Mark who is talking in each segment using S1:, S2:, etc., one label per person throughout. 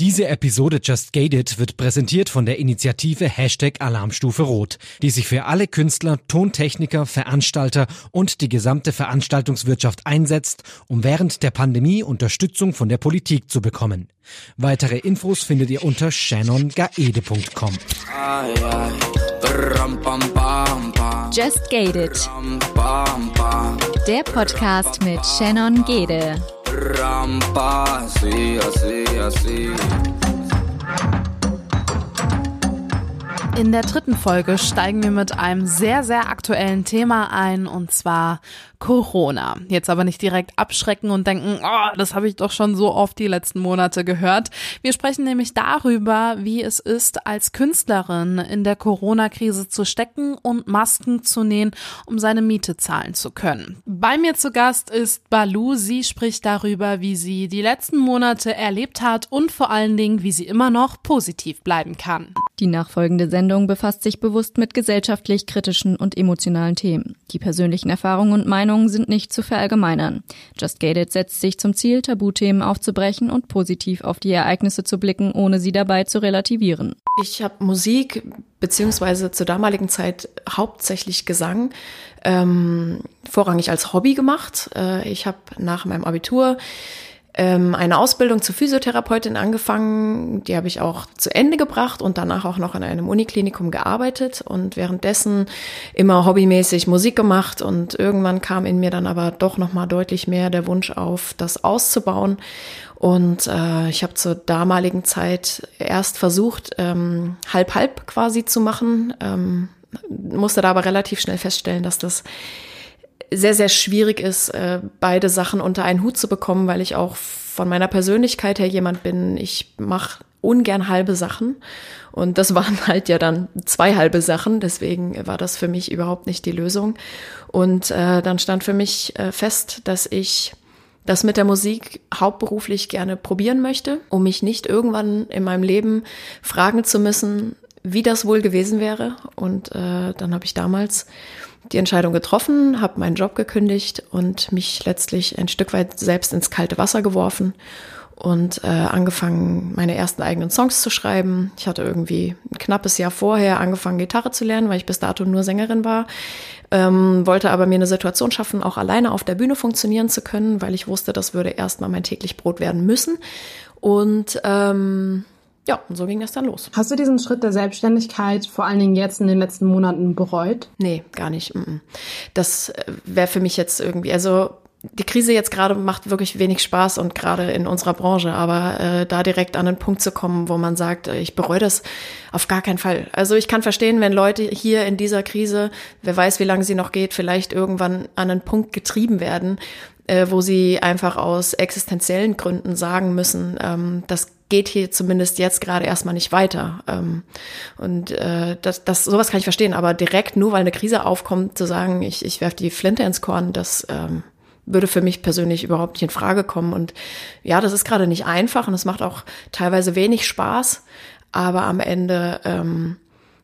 S1: Diese Episode Just Gated wird präsentiert von der Initiative Hashtag Alarmstufe Rot, die sich für alle Künstler, Tontechniker, Veranstalter und die gesamte Veranstaltungswirtschaft einsetzt, um während der Pandemie Unterstützung von der Politik zu bekommen. Weitere Infos findet ihr unter shannongaede.com.
S2: Just Gated. Der Podcast mit Shannon Gede. In der dritten Folge steigen wir mit einem sehr, sehr aktuellen Thema ein, und zwar Corona. Jetzt aber nicht direkt abschrecken und denken, oh, das habe ich doch schon so oft die letzten Monate gehört. Wir sprechen nämlich darüber, wie es ist, als Künstlerin in der Corona-Krise zu stecken und Masken zu nähen, um seine Miete zahlen zu können. Bei mir zu Gast ist Balu. Sie spricht darüber, wie sie die letzten Monate erlebt hat und vor allen Dingen, wie sie immer noch positiv bleiben kann.
S3: Die nachfolgende Sendung befasst sich bewusst mit gesellschaftlich kritischen und emotionalen Themen. Die persönlichen Erfahrungen und Meinungen Meinungen sind nicht zu verallgemeinern. Just Gated setzt sich zum Ziel, Tabuthemen aufzubrechen und positiv auf die Ereignisse zu blicken, ohne sie dabei zu relativieren.
S4: Ich habe Musik beziehungsweise zur damaligen Zeit hauptsächlich Gesang ähm, vorrangig als Hobby gemacht. Äh, ich habe nach meinem Abitur ähm, eine Ausbildung zur Physiotherapeutin angefangen. Die habe ich auch zu Ende gebracht und danach auch noch in einem Uniklinikum gearbeitet und währenddessen immer hobbymäßig Musik gemacht und irgendwann kam in mir dann aber doch noch deutlich mehr der Wunsch auf, das auszubauen. Und äh, ich habe zur damaligen Zeit erst versucht, ähm, halb halb quasi zu machen, ähm, musste da aber relativ schnell feststellen, dass das sehr, sehr schwierig ist, äh, beide Sachen unter einen Hut zu bekommen, weil ich auch von meiner Persönlichkeit her jemand bin, ich mache ungern halbe Sachen. Und das waren halt ja dann zwei halbe Sachen, deswegen war das für mich überhaupt nicht die Lösung. Und äh, dann stand für mich äh, fest, dass ich das mit der Musik hauptberuflich gerne probieren möchte, um mich nicht irgendwann in meinem Leben fragen zu müssen, wie das wohl gewesen wäre. Und äh, dann habe ich damals die Entscheidung getroffen, habe meinen Job gekündigt und mich letztlich ein Stück weit selbst ins kalte Wasser geworfen und äh, angefangen, meine ersten eigenen Songs zu schreiben. Ich hatte irgendwie ein knappes Jahr vorher angefangen, Gitarre zu lernen, weil ich bis dato nur Sängerin war. Ähm, wollte aber mir eine Situation schaffen, auch alleine auf der Bühne funktionieren zu können, weil ich wusste, das würde erstmal mein täglich Brot werden müssen. Und ähm, ja, und so ging das dann los.
S5: Hast du diesen Schritt der Selbstständigkeit vor allen Dingen jetzt in den letzten Monaten bereut?
S4: Nee, gar nicht. Das äh, wäre für mich jetzt irgendwie, also die Krise jetzt gerade macht wirklich wenig Spaß und gerade in unserer Branche, aber äh, da direkt an den Punkt zu kommen, wo man sagt, äh, ich bereue das auf gar keinen Fall. Also ich kann verstehen, wenn Leute hier in dieser Krise, wer weiß, wie lange sie noch geht, vielleicht irgendwann an einen Punkt getrieben werden, äh, wo sie einfach aus existenziellen Gründen sagen müssen, ähm, das geht hier zumindest jetzt gerade erstmal nicht weiter. Ähm, und äh, das, das, sowas kann ich verstehen, aber direkt nur weil eine Krise aufkommt, zu sagen, ich, ich werfe die Flinte ins Korn, das ähm, würde für mich persönlich überhaupt nicht in Frage kommen. Und ja, das ist gerade nicht einfach und es macht auch teilweise wenig Spaß, aber am Ende ähm,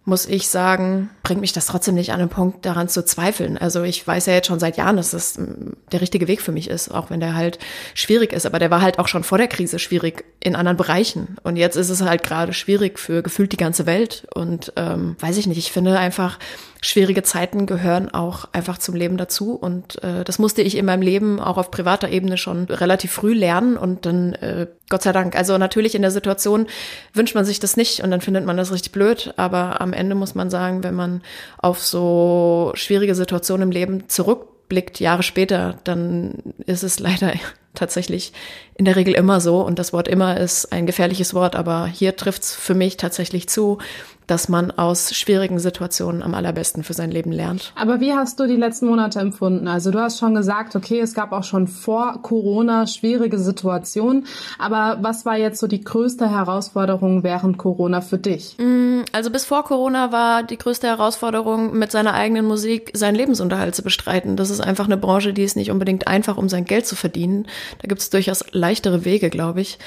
S4: muss ich sagen, bringt mich das trotzdem nicht an den Punkt, daran zu zweifeln. Also ich weiß ja jetzt schon seit Jahren, dass das mm, der richtige Weg für mich ist, auch wenn der halt schwierig ist. Aber der war halt auch schon vor der Krise schwierig in anderen Bereichen. Und jetzt ist es halt gerade schwierig für gefühlt die ganze Welt. Und ähm, weiß ich nicht, ich finde einfach, schwierige Zeiten gehören auch einfach zum Leben dazu. Und äh, das musste ich in meinem Leben auch auf privater Ebene schon relativ früh lernen. Und dann, äh, Gott sei Dank, also natürlich in der Situation wünscht man sich das nicht und dann findet man das richtig blöd. Aber am Ende muss man sagen, wenn man auf so schwierige Situationen im Leben zurückblickt, Jahre später, dann ist es leider tatsächlich in der Regel immer so. Und das Wort immer ist ein gefährliches Wort, aber hier trifft es für mich tatsächlich zu, dass man aus schwierigen Situationen am allerbesten für sein Leben lernt.
S5: Aber wie hast du die letzten Monate empfunden? Also du hast schon gesagt, okay, es gab auch schon vor Corona schwierige Situationen, aber was war jetzt so die größte Herausforderung während Corona für dich?
S4: Mm, also bis vor Corona war die größte Herausforderung, mit seiner eigenen Musik seinen Lebensunterhalt zu bestreiten. Das ist einfach eine Branche, die ist nicht unbedingt einfach, um sein Geld zu verdienen. Da gibt es durchaus leichtere Wege, glaube ich.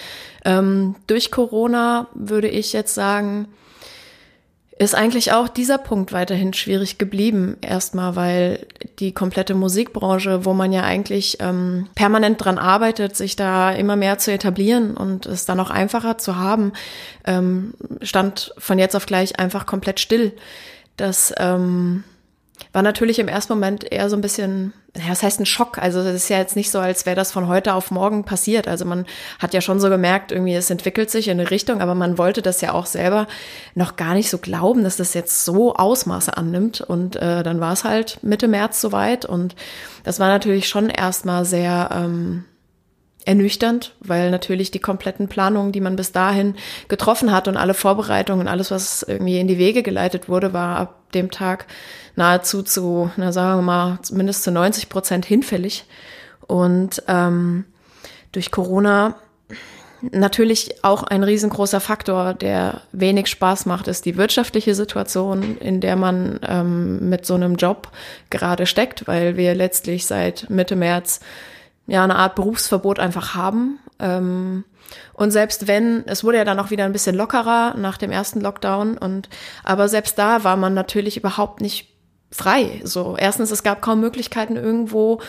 S4: Ähm, durch Corona würde ich jetzt sagen, ist eigentlich auch dieser Punkt weiterhin schwierig geblieben. Erstmal, weil die komplette Musikbranche, wo man ja eigentlich ähm, permanent dran arbeitet, sich da immer mehr zu etablieren und es dann auch einfacher zu haben, ähm, stand von jetzt auf gleich einfach komplett still. Das ähm, war natürlich im ersten Moment eher so ein bisschen, ja, das heißt ein Schock. Also es ist ja jetzt nicht so, als wäre das von heute auf morgen passiert. Also man hat ja schon so gemerkt, irgendwie es entwickelt sich in eine Richtung, aber man wollte das ja auch selber noch gar nicht so glauben, dass das jetzt so Ausmaße annimmt. Und äh, dann war es halt Mitte März soweit und das war natürlich schon erstmal sehr ähm, ernüchternd, weil natürlich die kompletten Planungen, die man bis dahin getroffen hat und alle Vorbereitungen, alles, was irgendwie in die Wege geleitet wurde, war ab dem Tag nahezu zu, na sagen wir mal, zumindest zu 90 Prozent hinfällig. Und ähm, durch Corona natürlich auch ein riesengroßer Faktor, der wenig Spaß macht, ist die wirtschaftliche Situation, in der man ähm, mit so einem Job gerade steckt, weil wir letztlich seit Mitte März ja eine Art Berufsverbot einfach haben. Ähm, und selbst wenn, es wurde ja dann auch wieder ein bisschen lockerer nach dem ersten Lockdown und aber selbst da war man natürlich überhaupt nicht frei. So erstens, es gab kaum Möglichkeiten irgendwo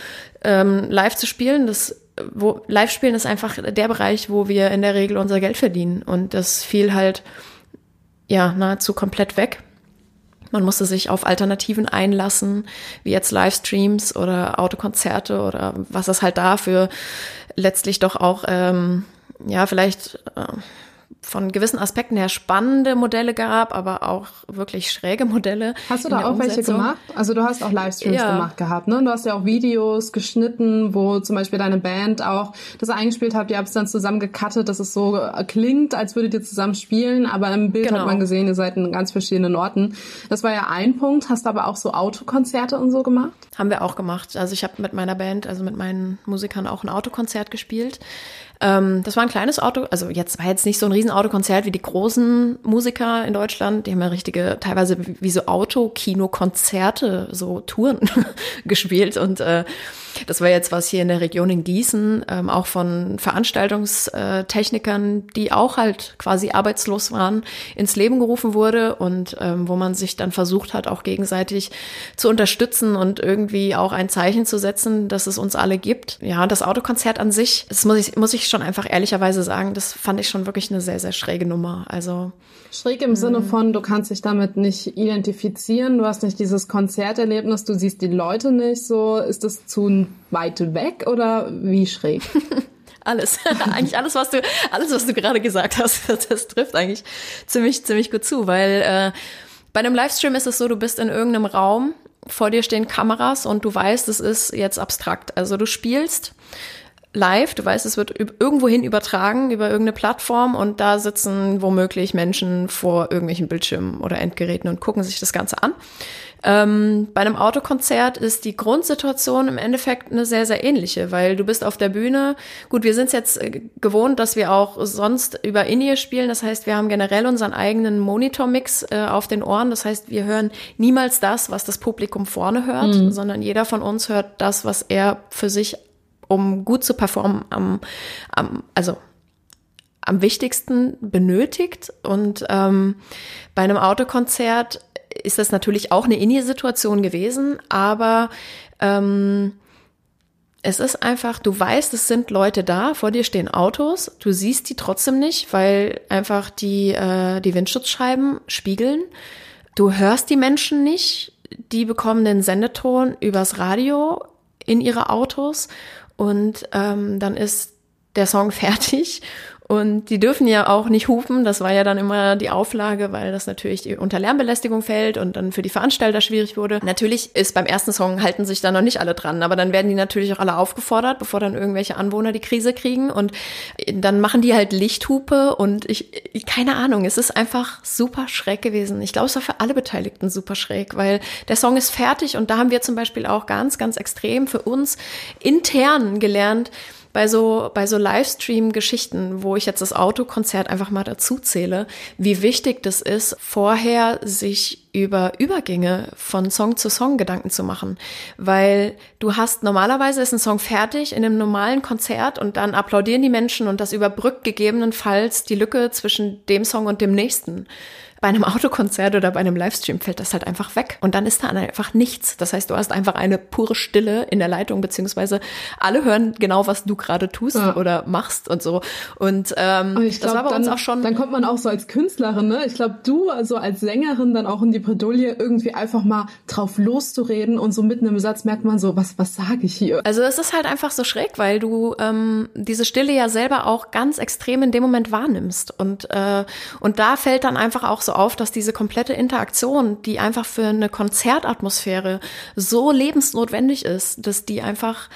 S4: ähm, live zu spielen. Das wo live spielen ist einfach der Bereich, wo wir in der Regel unser Geld verdienen und das fiel halt ja nahezu komplett weg. Man musste sich auf Alternativen einlassen, wie jetzt Livestreams oder Autokonzerte oder was es halt da für letztlich doch auch, ähm, ja, vielleicht äh, von gewissen Aspekten her spannende Modelle gab, aber auch wirklich schräge Modelle.
S5: Hast du da auch welche gemacht? Also du hast auch Livestreams ja. gemacht gehabt, ne? Du hast ja auch Videos geschnitten, wo zum Beispiel deine Band auch das eingespielt habt. Ihr habt es dann zusammen gecuttet, dass es so klingt, als würdet ihr zusammen spielen, aber im Bild genau. hat man gesehen, ihr seid in ganz verschiedenen Orten. Das war ja ein Punkt. Hast du aber auch so Autokonzerte und so gemacht?
S4: Haben wir auch gemacht. Also ich habe mit meiner Band, also mit meinen Musikern auch ein Autokonzert gespielt. Ähm, das war ein kleines Auto, also jetzt war jetzt nicht so ein Riesenautokonzert wie die großen Musiker in Deutschland. Die haben ja richtige, teilweise wie so Autokinokonzerte, so Touren gespielt und äh, das war jetzt was hier in der Region in Gießen, ähm, auch von Veranstaltungstechnikern, die auch halt quasi arbeitslos waren, ins Leben gerufen wurde und ähm, wo man sich dann versucht hat, auch gegenseitig zu unterstützen und irgendwie auch ein Zeichen zu setzen, dass es uns alle gibt. Ja, das Autokonzert an sich, das muss ich, muss ich schon einfach ehrlicherweise sagen, das fand ich schon wirklich eine sehr, sehr schräge Nummer. Also
S5: Schräg im Sinne von, du kannst dich damit nicht identifizieren, du hast nicht dieses Konzerterlebnis, du siehst die Leute nicht so. Ist das zu weit weg oder wie schräg?
S4: alles. eigentlich alles, was du, alles, was du gerade gesagt hast, das, das, trifft eigentlich ziemlich, ziemlich gut zu, weil äh, bei einem Livestream ist es so, du bist in irgendeinem Raum, vor dir stehen Kameras und du weißt, es ist jetzt abstrakt. Also du spielst live, du weißt, es wird irgendwohin übertragen über irgendeine Plattform und da sitzen womöglich Menschen vor irgendwelchen Bildschirmen oder Endgeräten und gucken sich das Ganze an. Ähm, bei einem Autokonzert ist die Grundsituation im Endeffekt eine sehr, sehr ähnliche, weil du bist auf der Bühne. Gut, wir sind es jetzt äh, gewohnt, dass wir auch sonst über In-Ear spielen. Das heißt, wir haben generell unseren eigenen Monitor-Mix äh, auf den Ohren. Das heißt, wir hören niemals das, was das Publikum vorne hört, mhm. sondern jeder von uns hört das, was er für sich, um gut zu performen, am, am also am wichtigsten benötigt. Und ähm, bei einem Autokonzert ist das natürlich auch eine In-Situation gewesen, aber ähm, es ist einfach, du weißt, es sind Leute da, vor dir stehen Autos, du siehst die trotzdem nicht, weil einfach die, äh, die Windschutzscheiben spiegeln. Du hörst die Menschen nicht, die bekommen den Sendeton übers Radio in ihre Autos und ähm, dann ist der Song fertig und die dürfen ja auch nicht hupen. Das war ja dann immer die Auflage, weil das natürlich unter Lärmbelästigung fällt und dann für die Veranstalter schwierig wurde. Natürlich ist beim ersten Song halten sich da noch nicht alle dran, aber dann werden die natürlich auch alle aufgefordert, bevor dann irgendwelche Anwohner die Krise kriegen. Und dann machen die halt Lichthupe und ich, keine Ahnung, es ist einfach super schräg gewesen. Ich glaube, es war für alle Beteiligten super schräg, weil der Song ist fertig und da haben wir zum Beispiel auch ganz, ganz extrem für uns intern gelernt, bei so, bei so Livestream-Geschichten, wo ich jetzt das Autokonzert einfach mal dazu zähle, wie wichtig das ist, vorher sich über Übergänge von Song zu Song Gedanken zu machen, weil du hast normalerweise ist ein Song fertig in einem normalen Konzert und dann applaudieren die Menschen und das überbrückt gegebenenfalls die Lücke zwischen dem Song und dem nächsten. Bei einem Autokonzert oder bei einem Livestream fällt das halt einfach weg. Und dann ist da einfach nichts. Das heißt, du hast einfach eine pure Stille in der Leitung, beziehungsweise alle hören genau, was du gerade tust ja. oder machst und so. Und, ähm,
S5: glaub, das war bei dann, uns auch schon. Dann kommt man auch so als Künstlerin, ne? Ich glaube, du also als Sängerin dann auch in die Bredouille, irgendwie einfach mal drauf loszureden und so mitten im Satz merkt man so, was, was sage ich hier?
S4: Also es ist halt einfach so schräg, weil du ähm, diese Stille ja selber auch ganz extrem in dem Moment wahrnimmst. Und, äh, und da fällt dann einfach auch so auf, dass diese komplette Interaktion, die einfach für eine Konzertatmosphäre so lebensnotwendig ist, dass die einfach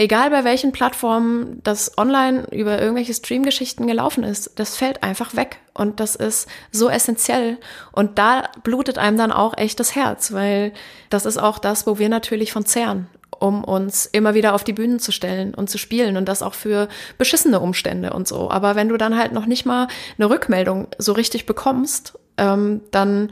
S4: egal bei welchen Plattformen das online über irgendwelche Streamgeschichten gelaufen ist, das fällt einfach weg. Und das ist so essentiell. Und da blutet einem dann auch echt das Herz, weil das ist auch das, wo wir natürlich von zehren, um uns immer wieder auf die Bühnen zu stellen und zu spielen und das auch für beschissene Umstände und so. Aber wenn du dann halt noch nicht mal eine Rückmeldung so richtig bekommst ähm, dann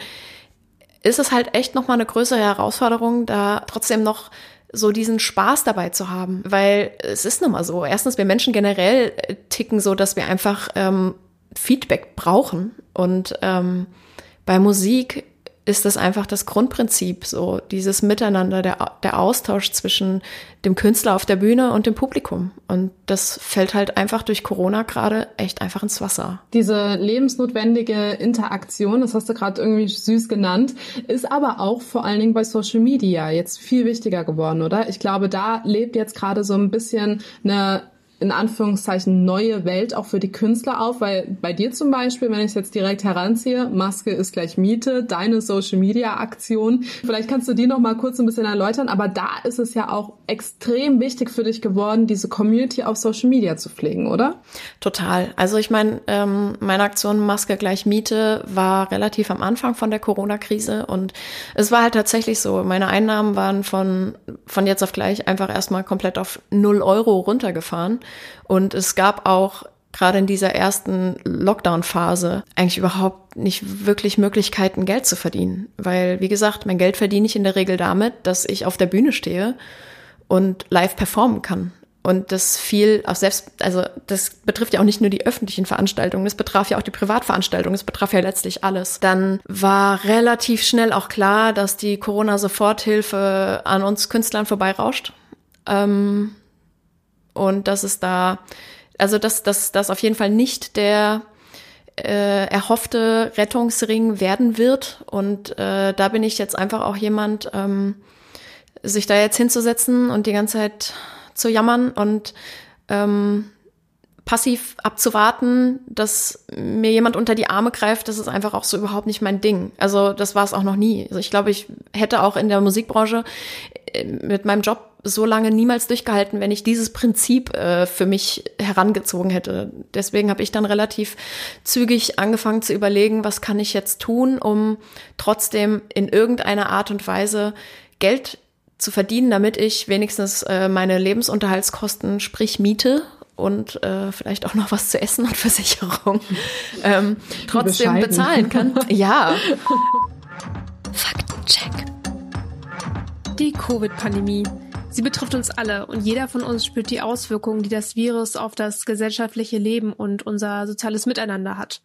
S4: ist es halt echt nochmal eine größere Herausforderung, da trotzdem noch so diesen Spaß dabei zu haben. Weil es ist nun mal so. Erstens, wir Menschen generell äh, ticken so, dass wir einfach ähm, Feedback brauchen. Und ähm, bei Musik ist das einfach das Grundprinzip, so dieses Miteinander, der, der Austausch zwischen dem Künstler auf der Bühne und dem Publikum. Und das fällt halt einfach durch Corona gerade echt einfach ins Wasser.
S5: Diese lebensnotwendige Interaktion, das hast du gerade irgendwie süß genannt, ist aber auch vor allen Dingen bei Social Media jetzt viel wichtiger geworden, oder? Ich glaube, da lebt jetzt gerade so ein bisschen eine in Anführungszeichen neue Welt auch für die Künstler auf, weil bei dir zum Beispiel, wenn ich es jetzt direkt heranziehe, Maske ist gleich Miete, deine Social Media Aktion. Vielleicht kannst du die noch mal kurz ein bisschen erläutern, aber da ist es ja auch extrem wichtig für dich geworden, diese Community auf Social Media zu pflegen, oder?
S4: Total. Also ich meine, ähm, meine Aktion Maske gleich Miete war relativ am Anfang von der Corona-Krise und es war halt tatsächlich so, meine Einnahmen waren von, von jetzt auf gleich einfach erstmal komplett auf null Euro runtergefahren. Und es gab auch gerade in dieser ersten Lockdown-Phase eigentlich überhaupt nicht wirklich Möglichkeiten, Geld zu verdienen. Weil, wie gesagt, mein Geld verdiene ich in der Regel damit, dass ich auf der Bühne stehe und live performen kann. Und das fiel auch selbst, also das betrifft ja auch nicht nur die öffentlichen Veranstaltungen, das betraf ja auch die Privatveranstaltungen, das betraf ja letztlich alles. Dann war relativ schnell auch klar, dass die Corona-Soforthilfe an uns Künstlern vorbeirauscht. Ähm, und dass es da, also dass das dass auf jeden Fall nicht der äh, erhoffte Rettungsring werden wird. Und äh, da bin ich jetzt einfach auch jemand, ähm, sich da jetzt hinzusetzen und die ganze Zeit zu jammern und ähm, passiv abzuwarten, dass mir jemand unter die Arme greift, das ist einfach auch so überhaupt nicht mein Ding. Also das war es auch noch nie. Also ich glaube, ich hätte auch in der Musikbranche äh, mit meinem Job so lange niemals durchgehalten, wenn ich dieses Prinzip äh, für mich herangezogen hätte. Deswegen habe ich dann relativ zügig angefangen zu überlegen, was kann ich jetzt tun, um trotzdem in irgendeiner Art und Weise Geld zu verdienen, damit ich wenigstens äh, meine Lebensunterhaltskosten, sprich Miete und äh, vielleicht auch noch was zu essen und Versicherung ähm, trotzdem bezahlen kann. Ja.
S6: Faktencheck. Die Covid-Pandemie. Sie betrifft uns alle und jeder von uns spürt die Auswirkungen, die das Virus auf das gesellschaftliche Leben und unser soziales Miteinander hat.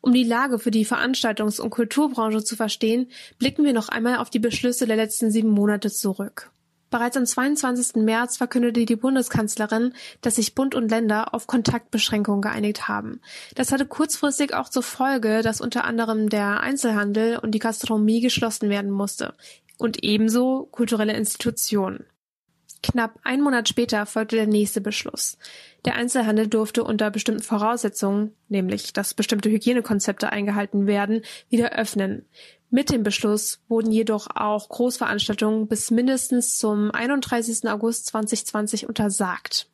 S6: Um die Lage für die Veranstaltungs- und Kulturbranche zu verstehen, blicken wir noch einmal auf die Beschlüsse der letzten sieben Monate zurück. Bereits am 22. März verkündete die Bundeskanzlerin, dass sich Bund und Länder auf Kontaktbeschränkungen geeinigt haben. Das hatte kurzfristig auch zur Folge, dass unter anderem der Einzelhandel und die Gastronomie geschlossen werden musste und ebenso kulturelle Institutionen. Knapp einen Monat später folgte der nächste Beschluss. Der Einzelhandel durfte unter bestimmten Voraussetzungen, nämlich dass bestimmte Hygienekonzepte eingehalten werden, wieder öffnen. Mit dem Beschluss wurden jedoch auch Großveranstaltungen bis mindestens zum 31. August 2020 untersagt.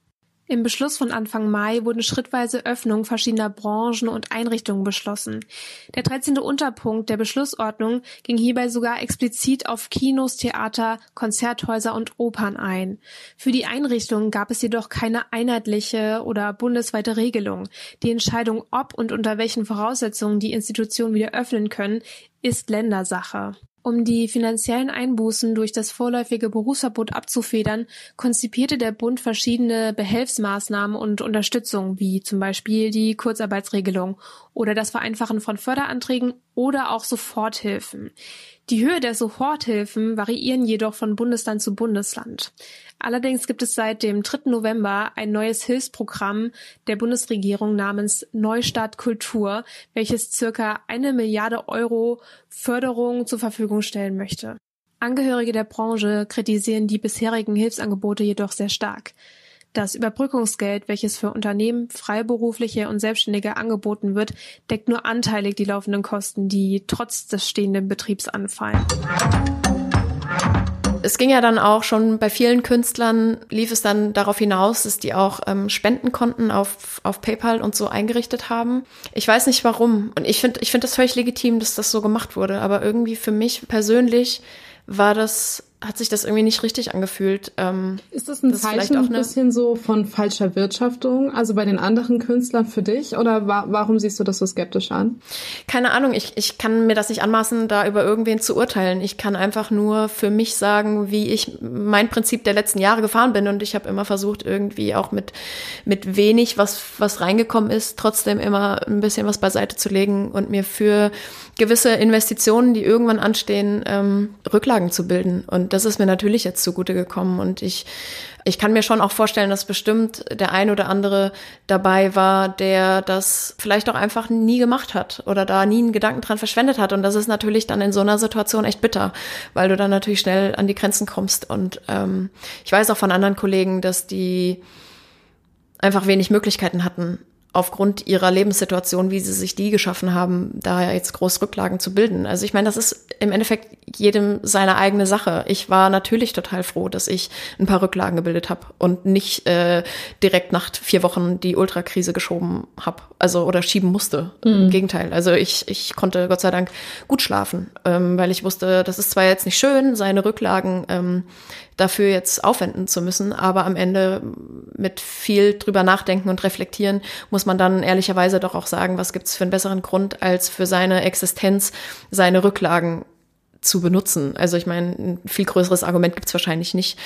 S6: Im Beschluss von Anfang Mai wurden schrittweise Öffnungen verschiedener Branchen und Einrichtungen beschlossen. Der 13. Unterpunkt der Beschlussordnung ging hierbei sogar explizit auf Kinos, Theater, Konzerthäuser und Opern ein. Für die Einrichtungen gab es jedoch keine einheitliche oder bundesweite Regelung. Die Entscheidung, ob und unter welchen Voraussetzungen die Institutionen wieder öffnen können, ist Ländersache. Um die finanziellen Einbußen durch das vorläufige Berufsverbot abzufedern, konzipierte der Bund verschiedene Behelfsmaßnahmen und Unterstützung, wie zum Beispiel die Kurzarbeitsregelung oder das Vereinfachen von Förderanträgen oder auch Soforthilfen. Die Höhe der Soforthilfen variieren jedoch von Bundesland zu Bundesland. Allerdings gibt es seit dem 3. November ein neues Hilfsprogramm der Bundesregierung namens Neustart Kultur, welches circa eine Milliarde Euro Förderung zur Verfügung stellen möchte. Angehörige der Branche kritisieren die bisherigen Hilfsangebote jedoch sehr stark. Das Überbrückungsgeld, welches für Unternehmen, Freiberufliche und Selbstständige angeboten wird, deckt nur anteilig die laufenden Kosten, die trotz des stehenden Betriebs anfallen
S4: es ging ja dann auch schon bei vielen Künstlern, lief es dann darauf hinaus, dass die auch ähm, Spendenkonten auf, auf PayPal und so eingerichtet haben. Ich weiß nicht warum. Und ich finde ich finde das völlig legitim, dass das so gemacht wurde. Aber irgendwie für mich persönlich war das hat sich das irgendwie nicht richtig angefühlt.
S5: Ähm, ist das ein das Zeichen ein bisschen so von falscher Wirtschaftung, also bei den anderen Künstlern für dich? Oder wa warum siehst du das so skeptisch an?
S4: Keine Ahnung, ich, ich kann mir das nicht anmaßen, da über irgendwen zu urteilen. Ich kann einfach nur für mich sagen, wie ich mein Prinzip der letzten Jahre gefahren bin. Und ich habe immer versucht, irgendwie auch mit, mit wenig, was, was reingekommen ist, trotzdem immer ein bisschen was beiseite zu legen und mir für gewisse Investitionen, die irgendwann anstehen, ähm, Rücklagen zu bilden. Und das ist mir natürlich jetzt zugute gekommen. Und ich, ich kann mir schon auch vorstellen, dass bestimmt der ein oder andere dabei war, der das vielleicht auch einfach nie gemacht hat oder da nie einen Gedanken dran verschwendet hat. Und das ist natürlich dann in so einer Situation echt bitter, weil du dann natürlich schnell an die Grenzen kommst. Und ähm, ich weiß auch von anderen Kollegen, dass die einfach wenig Möglichkeiten hatten, aufgrund ihrer Lebenssituation, wie sie sich die geschaffen haben, da jetzt groß Rücklagen zu bilden. Also ich meine, das ist im Endeffekt jedem seine eigene Sache. Ich war natürlich total froh, dass ich ein paar Rücklagen gebildet habe und nicht äh, direkt nach vier Wochen die Ultrakrise geschoben habe, also oder schieben musste. Mhm. Im Gegenteil. Also ich, ich konnte Gott sei Dank gut schlafen, ähm, weil ich wusste, das ist zwar jetzt nicht schön, seine Rücklagen ähm, dafür jetzt aufwenden zu müssen. Aber am Ende mit viel drüber nachdenken und reflektieren muss man dann ehrlicherweise doch auch sagen, was gibt es für einen besseren Grund, als für seine Existenz seine Rücklagen zu benutzen. Also ich meine, ein viel größeres Argument gibt's wahrscheinlich nicht.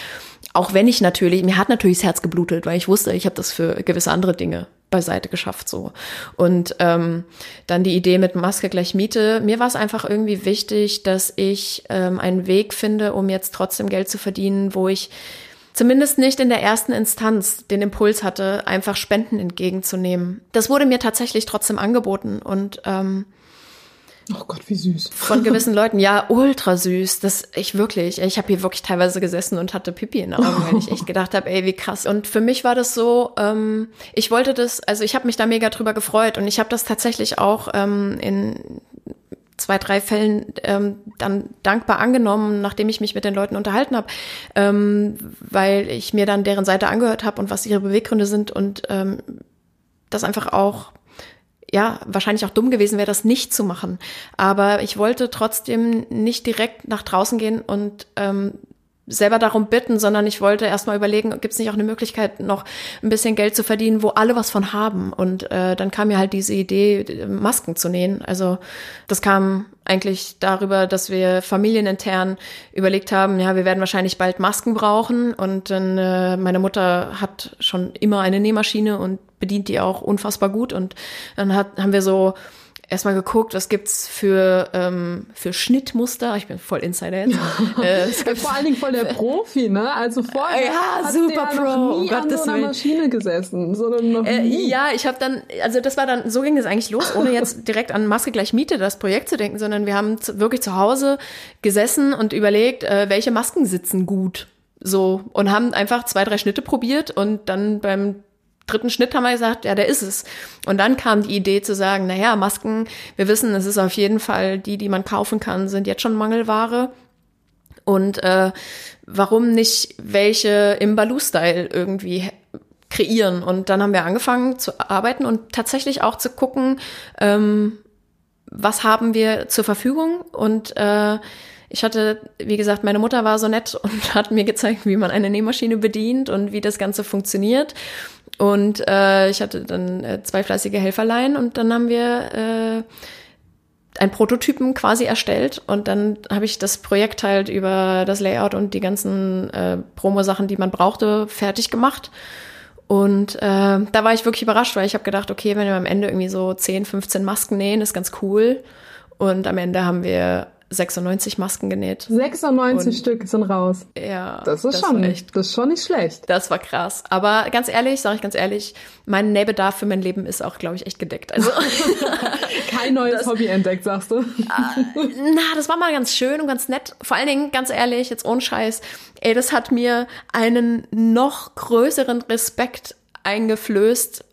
S4: Auch wenn ich natürlich, mir hat natürlich das Herz geblutet, weil ich wusste, ich habe das für gewisse andere Dinge beiseite geschafft so. Und ähm, dann die Idee mit Maske gleich Miete. Mir war es einfach irgendwie wichtig, dass ich ähm, einen Weg finde, um jetzt trotzdem Geld zu verdienen, wo ich zumindest nicht in der ersten Instanz den Impuls hatte, einfach Spenden entgegenzunehmen. Das wurde mir tatsächlich trotzdem angeboten und ähm,
S5: Oh Gott, wie süß.
S4: Von gewissen Leuten, ja, ultra süß. Das ich wirklich. Ich habe hier wirklich teilweise gesessen und hatte Pipi in den Augen, weil ich echt gedacht habe, ey, wie krass. Und für mich war das so, ähm, ich wollte das, also ich habe mich da mega drüber gefreut und ich habe das tatsächlich auch ähm, in zwei, drei Fällen ähm, dann dankbar angenommen, nachdem ich mich mit den Leuten unterhalten habe, ähm, weil ich mir dann deren Seite angehört habe und was ihre Beweggründe sind und ähm, das einfach auch ja, wahrscheinlich auch dumm gewesen wäre, das nicht zu machen. Aber ich wollte trotzdem nicht direkt nach draußen gehen und ähm, selber darum bitten, sondern ich wollte erstmal überlegen, gibt es nicht auch eine Möglichkeit, noch ein bisschen Geld zu verdienen, wo alle was von haben. Und äh, dann kam mir halt diese Idee, Masken zu nähen. Also das kam eigentlich darüber, dass wir familienintern überlegt haben, ja, wir werden wahrscheinlich bald Masken brauchen. Und dann äh, meine Mutter hat schon immer eine Nähmaschine und bedient die auch unfassbar gut. Und dann hat, haben wir so erstmal geguckt, was gibt's für, ähm, für Schnittmuster. Ich bin voll Insider jetzt.
S5: äh, vor allen Dingen voll der Profi, ne? Also vorher
S4: ja, hat super der Pro.
S5: noch nie oh, an so einer Maschine gesessen, sondern noch
S4: äh, nie. ja, ich habe dann, also das war dann, so ging es eigentlich los, ohne jetzt direkt an Maske gleich Miete, das Projekt zu denken, sondern wir haben wirklich zu Hause gesessen und überlegt, äh, welche Masken sitzen gut. So, und haben einfach zwei, drei Schnitte probiert und dann beim dritten Schnitt haben wir gesagt, ja, der ist es. Und dann kam die Idee zu sagen, naja, Masken, wir wissen, es ist auf jeden Fall die, die man kaufen kann, sind jetzt schon Mangelware. Und äh, warum nicht welche im Baloo-Style irgendwie kreieren? Und dann haben wir angefangen zu arbeiten und tatsächlich auch zu gucken, ähm, was haben wir zur Verfügung und äh, ich hatte, wie gesagt, meine Mutter war so nett und hat mir gezeigt, wie man eine Nähmaschine bedient und wie das Ganze funktioniert. Und äh, ich hatte dann äh, zwei fleißige Helferlein und dann haben wir äh, einen Prototypen quasi erstellt und dann habe ich das Projekt halt über das Layout und die ganzen äh, Promo-Sachen, die man brauchte, fertig gemacht. Und äh, da war ich wirklich überrascht, weil ich habe gedacht, okay, wenn wir am Ende irgendwie so 10, 15 Masken nähen, ist ganz cool. Und am Ende haben wir 96 Masken genäht.
S5: 96 und, Stück sind raus.
S4: Ja.
S5: Das ist das schon echt. Das ist schon nicht schlecht.
S4: Das war krass. Aber ganz ehrlich, sage ich ganz ehrlich, mein Nähbedarf für mein Leben ist auch, glaube ich, echt gedeckt. Also
S5: kein neues das, Hobby entdeckt, sagst du? Äh,
S4: na, das war mal ganz schön und ganz nett. Vor allen Dingen, ganz ehrlich, jetzt ohne Scheiß, ey, das hat mir einen noch größeren Respekt eingeflößt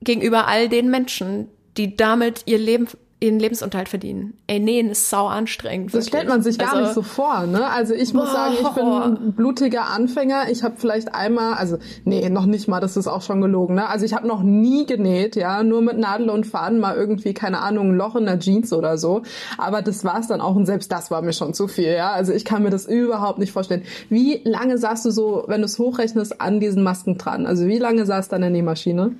S4: gegenüber all den Menschen, die damit ihr Leben ihren Lebensunterhalt verdienen. Ey, nähen ist sau anstrengend.
S5: Das stellt man sich gar also, nicht so vor, ne? Also ich muss boah, sagen, ich bin ein blutiger Anfänger. Ich habe vielleicht einmal, also nee, noch nicht mal, das ist auch schon gelogen, ne? Also ich habe noch nie genäht, ja, nur mit Nadel und Faden mal irgendwie keine Ahnung, ein Loch in der Jeans oder so, aber das war's dann auch und selbst das war mir schon zu viel, ja? Also ich kann mir das überhaupt nicht vorstellen. Wie lange saßt du so, wenn du es hochrechnest, an diesen Masken dran? Also wie lange saß deine Nähmaschine?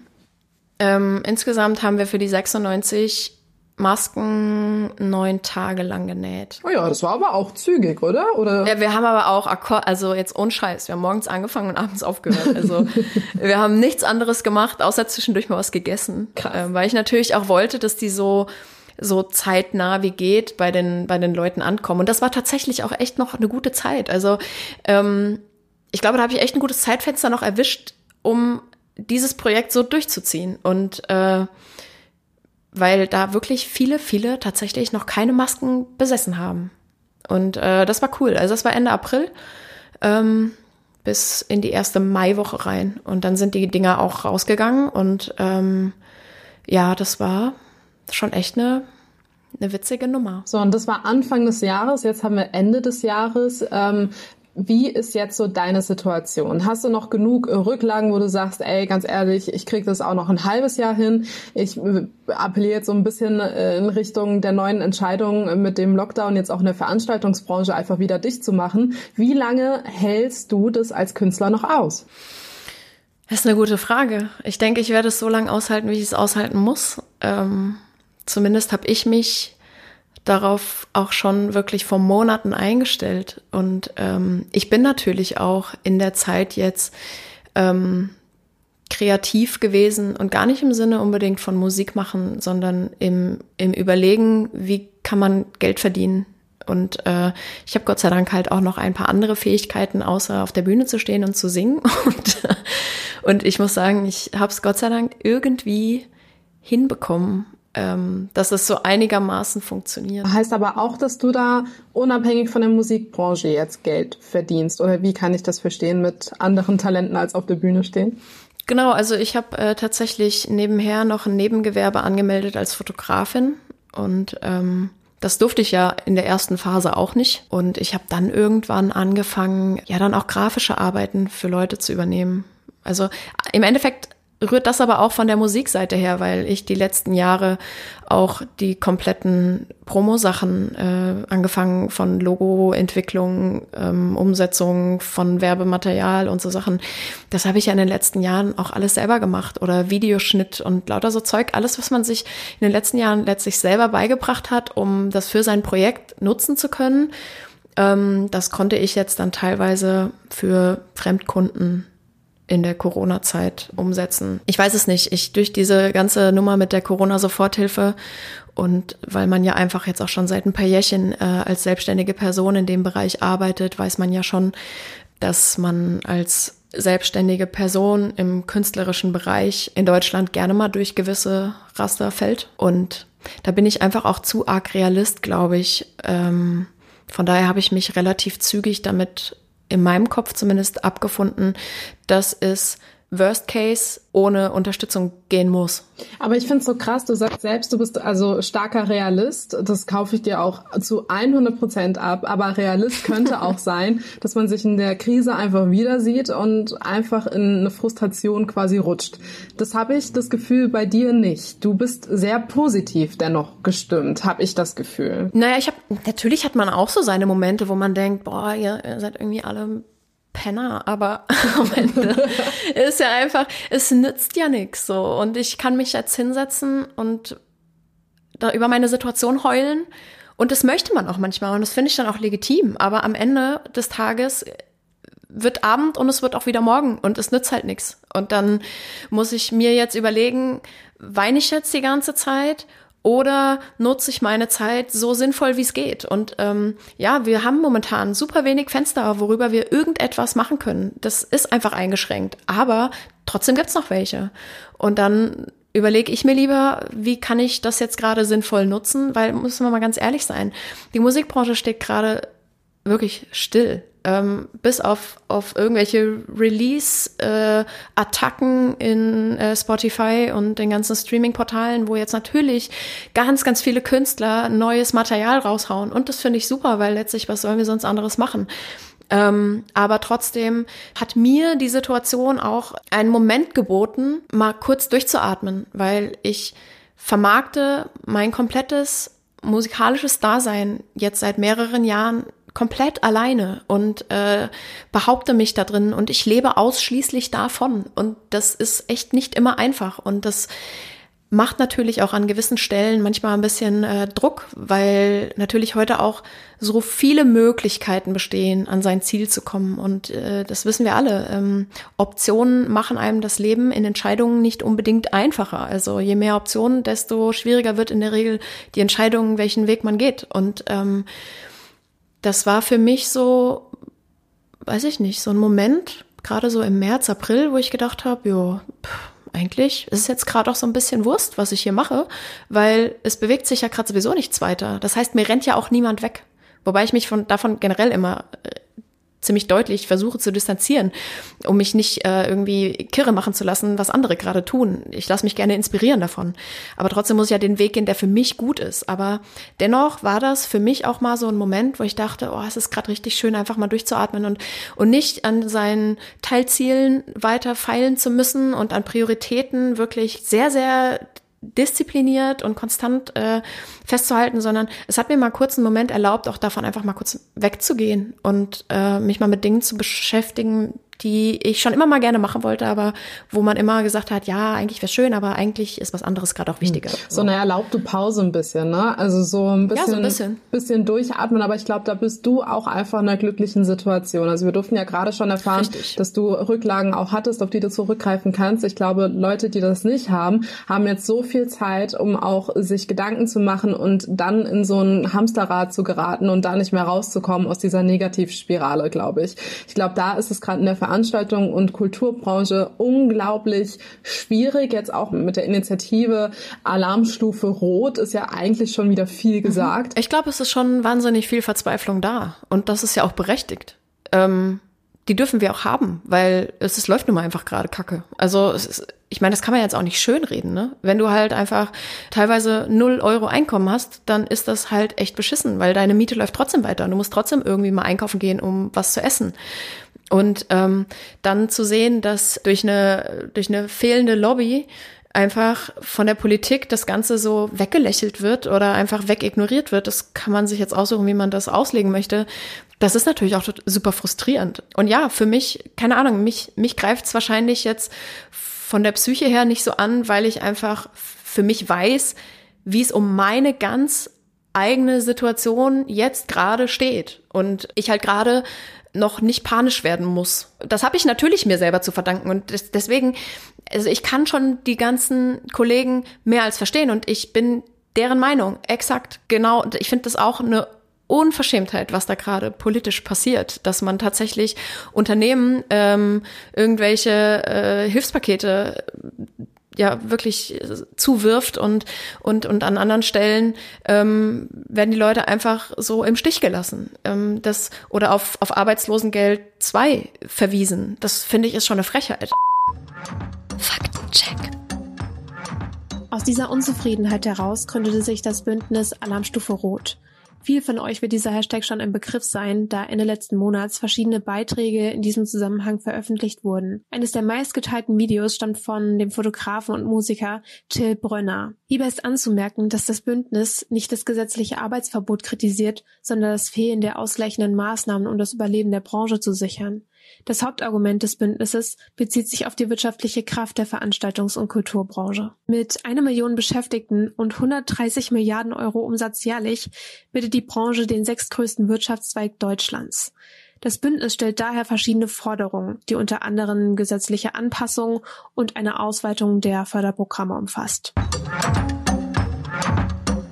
S4: Ähm, insgesamt haben wir für die 96 Masken neun Tage lang genäht.
S5: Oh ja, das war aber auch zügig, oder? oder?
S4: Ja, wir haben aber auch Akkord, also jetzt ohne Scheiß, wir haben morgens angefangen und abends aufgehört. Also wir haben nichts anderes gemacht, außer zwischendurch mal was gegessen. Krass. Äh, weil ich natürlich auch wollte, dass die so so zeitnah wie geht bei den bei den Leuten ankommen. Und das war tatsächlich auch echt noch eine gute Zeit. Also ähm, ich glaube, da habe ich echt ein gutes Zeitfenster noch erwischt, um dieses Projekt so durchzuziehen. Und äh, weil da wirklich viele, viele tatsächlich noch keine Masken besessen haben. Und äh, das war cool. Also das war Ende April ähm, bis in die erste Maiwoche rein. Und dann sind die Dinger auch rausgegangen. Und ähm, ja, das war schon echt eine, eine witzige Nummer.
S5: So, und das war Anfang des Jahres. Jetzt haben wir Ende des Jahres. Ähm, wie ist jetzt so deine Situation? Hast du noch genug Rücklagen, wo du sagst, ey, ganz ehrlich, ich krieg das auch noch ein halbes Jahr hin. Ich äh, appelliere jetzt so ein bisschen äh, in Richtung der neuen Entscheidung mit dem Lockdown jetzt auch in der Veranstaltungsbranche einfach wieder dicht zu machen. Wie lange hältst du das als Künstler noch aus?
S4: Das ist eine gute Frage. Ich denke, ich werde es so lange aushalten, wie ich es aushalten muss. Ähm, zumindest habe ich mich darauf auch schon wirklich vor Monaten eingestellt. Und ähm, ich bin natürlich auch in der Zeit jetzt ähm, kreativ gewesen und gar nicht im Sinne unbedingt von Musik machen, sondern im, im Überlegen, wie kann man Geld verdienen. Und äh, ich habe Gott sei Dank halt auch noch ein paar andere Fähigkeiten, außer auf der Bühne zu stehen und zu singen. Und, und ich muss sagen, ich habe es Gott sei Dank irgendwie hinbekommen, ähm, dass es so einigermaßen funktioniert.
S5: Heißt aber auch, dass du da unabhängig von der Musikbranche jetzt Geld verdienst oder wie kann ich das verstehen mit anderen Talenten als auf der Bühne stehen?
S4: Genau, also ich habe äh, tatsächlich nebenher noch ein Nebengewerbe angemeldet als Fotografin und ähm, das durfte ich ja in der ersten Phase auch nicht. Und ich habe dann irgendwann angefangen, ja dann auch grafische Arbeiten für Leute zu übernehmen. Also im Endeffekt rührt das aber auch von der Musikseite her, weil ich die letzten Jahre auch die kompletten Promo-Sachen, äh, angefangen von Logo-Entwicklung, ähm, Umsetzung von Werbematerial und so Sachen, das habe ich ja in den letzten Jahren auch alles selber gemacht oder Videoschnitt und lauter so Zeug, alles, was man sich in den letzten Jahren letztlich selber beigebracht hat, um das für sein Projekt nutzen zu können. Ähm, das konnte ich jetzt dann teilweise für Fremdkunden in der Corona-Zeit umsetzen. Ich weiß es nicht. Ich durch diese ganze Nummer mit der Corona-Soforthilfe und weil man ja einfach jetzt auch schon seit ein paar Jährchen äh, als selbstständige Person in dem Bereich arbeitet, weiß man ja schon, dass man als selbstständige Person im künstlerischen Bereich in Deutschland gerne mal durch gewisse Raster fällt. Und da bin ich einfach auch zu arg Realist, glaube ich. Ähm, von daher habe ich mich relativ zügig damit in meinem Kopf zumindest abgefunden, dass es Worst Case ohne Unterstützung gehen muss.
S5: Aber ich finde es so krass, du sagst selbst, du bist also starker Realist. Das kaufe ich dir auch zu 100 Prozent ab. Aber Realist könnte auch sein, dass man sich in der Krise einfach wieder sieht und einfach in eine Frustration quasi rutscht. Das habe ich das Gefühl bei dir nicht. Du bist sehr positiv dennoch gestimmt, habe ich das Gefühl.
S4: Naja, ich habe natürlich hat man auch so seine Momente, wo man denkt, boah, ihr seid irgendwie alle Penner, aber am Ende ist ja einfach, es nützt ja nichts so. Und ich kann mich jetzt hinsetzen und da über meine Situation heulen. Und das möchte man auch manchmal und das finde ich dann auch legitim. Aber am Ende des Tages wird Abend und es wird auch wieder morgen und es nützt halt nichts. Und dann muss ich mir jetzt überlegen, weine ich jetzt die ganze Zeit oder nutze ich meine Zeit so sinnvoll, wie es geht? Und ähm, ja, wir haben momentan super wenig Fenster, worüber wir irgendetwas machen können. Das ist einfach eingeschränkt. Aber trotzdem gibt's noch welche. Und dann überlege ich mir lieber, wie kann ich das jetzt gerade sinnvoll nutzen? Weil, müssen wir mal ganz ehrlich sein, die Musikbranche steht gerade wirklich still ähm, bis auf, auf irgendwelche Release-Attacken äh, in äh, Spotify und den ganzen Streaming-Portalen, wo jetzt natürlich ganz, ganz viele Künstler neues Material raushauen. Und das finde ich super, weil letztlich, was sollen wir sonst anderes machen? Ähm, aber trotzdem hat mir die Situation auch einen Moment geboten, mal kurz durchzuatmen, weil ich vermarkte mein komplettes musikalisches Dasein jetzt seit mehreren Jahren komplett alleine und äh, behaupte mich da drin und ich lebe ausschließlich davon. Und das ist echt nicht immer einfach. Und das macht natürlich auch an gewissen Stellen manchmal ein bisschen äh, Druck, weil natürlich heute auch so viele Möglichkeiten bestehen, an sein Ziel zu kommen. Und äh, das wissen wir alle. Ähm, Optionen machen einem das Leben in Entscheidungen nicht unbedingt einfacher. Also je mehr Optionen, desto schwieriger wird in der Regel die Entscheidung, welchen Weg man geht. Und ähm, das war für mich so, weiß ich nicht, so ein Moment, gerade so im März, April, wo ich gedacht habe, jo, eigentlich ist es jetzt gerade auch so ein bisschen Wurst, was ich hier mache, weil es bewegt sich ja gerade sowieso nichts weiter. Das heißt, mir rennt ja auch niemand weg. Wobei ich mich von davon generell immer äh, ziemlich deutlich versuche zu distanzieren, um mich nicht äh, irgendwie kirre machen zu lassen, was andere gerade tun. Ich lasse mich gerne inspirieren davon. Aber trotzdem muss ich ja den Weg gehen, der für mich gut ist. Aber dennoch war das für mich auch mal so ein Moment, wo ich dachte, oh, es ist gerade richtig schön, einfach mal durchzuatmen und, und nicht an seinen Teilzielen weiter feilen zu müssen und an Prioritäten wirklich sehr, sehr diszipliniert und konstant äh, festzuhalten, sondern es hat mir mal kurz einen Moment erlaubt, auch davon einfach mal kurz wegzugehen und äh, mich mal mit Dingen zu beschäftigen, die ich schon immer mal gerne machen wollte, aber wo man immer gesagt hat, ja, eigentlich wäre schön, aber eigentlich ist was anderes gerade auch hm. wichtiger.
S5: So eine erlaubte Pause ein bisschen, ne? Also so ein bisschen, ja, so
S4: ein bisschen.
S5: bisschen durchatmen, aber ich glaube, da bist du auch einfach in einer glücklichen Situation. Also wir durften ja gerade schon erfahren, Richtig. dass du Rücklagen auch hattest, auf die du zurückgreifen kannst. Ich glaube, Leute, die das nicht haben, haben jetzt so viel Zeit, um auch sich Gedanken zu machen und dann in so ein Hamsterrad zu geraten und da nicht mehr rauszukommen aus dieser Negativspirale, glaube ich. Ich glaube, da ist es gerade in der Ver Veranstaltung und Kulturbranche unglaublich schwierig. Jetzt auch mit der Initiative Alarmstufe Rot ist ja eigentlich schon wieder viel mhm. gesagt.
S4: Ich glaube, es ist schon wahnsinnig viel Verzweiflung da. Und das ist ja auch berechtigt. Ähm, die dürfen wir auch haben, weil es, es läuft nun mal einfach gerade kacke. Also ist, ich meine, das kann man jetzt auch nicht schönreden, ne? Wenn du halt einfach teilweise null Euro Einkommen hast, dann ist das halt echt beschissen, weil deine Miete läuft trotzdem weiter und du musst trotzdem irgendwie mal einkaufen gehen, um was zu essen. Und ähm, dann zu sehen, dass durch eine, durch eine fehlende Lobby einfach von der Politik das Ganze so weggelächelt wird oder einfach wegignoriert wird, das kann man sich jetzt aussuchen, wie man das auslegen möchte. Das ist natürlich auch super frustrierend. Und ja, für mich, keine Ahnung, mich, mich greift es wahrscheinlich jetzt von der Psyche her nicht so an, weil ich einfach für mich weiß, wie es um meine ganz eigene Situation jetzt gerade steht. Und ich halt gerade noch nicht panisch werden muss. Das habe ich natürlich mir selber zu verdanken und des, deswegen, also ich kann schon die ganzen Kollegen mehr als verstehen und ich bin deren Meinung, exakt, genau. Und ich finde das auch eine Unverschämtheit, was da gerade politisch passiert, dass man tatsächlich Unternehmen ähm, irgendwelche äh, Hilfspakete ja wirklich zuwirft und und und an anderen Stellen ähm, werden die Leute einfach so im Stich gelassen. Ähm, das oder auf auf Arbeitslosengeld 2 verwiesen. Das finde ich ist schon eine Frechheit.
S6: Faktencheck. Aus dieser Unzufriedenheit heraus gründete sich das Bündnis Alarmstufe Rot. Viel von euch wird dieser Hashtag schon ein Begriff sein, da Ende letzten Monats verschiedene Beiträge in diesem Zusammenhang veröffentlicht wurden. Eines der meistgeteilten Videos stammt von dem Fotografen und Musiker Till Brönner. Hierbei ist anzumerken, dass das Bündnis nicht das gesetzliche Arbeitsverbot kritisiert, sondern das Fehlen der ausgleichenden Maßnahmen, um das Überleben der Branche zu sichern. Das Hauptargument des Bündnisses bezieht sich auf die wirtschaftliche Kraft der Veranstaltungs- und Kulturbranche. Mit einer Million Beschäftigten und 130 Milliarden Euro Umsatz jährlich bildet die Branche den sechstgrößten Wirtschaftszweig Deutschlands. Das Bündnis stellt daher verschiedene Forderungen, die unter anderem gesetzliche Anpassungen und eine Ausweitung der Förderprogramme umfasst.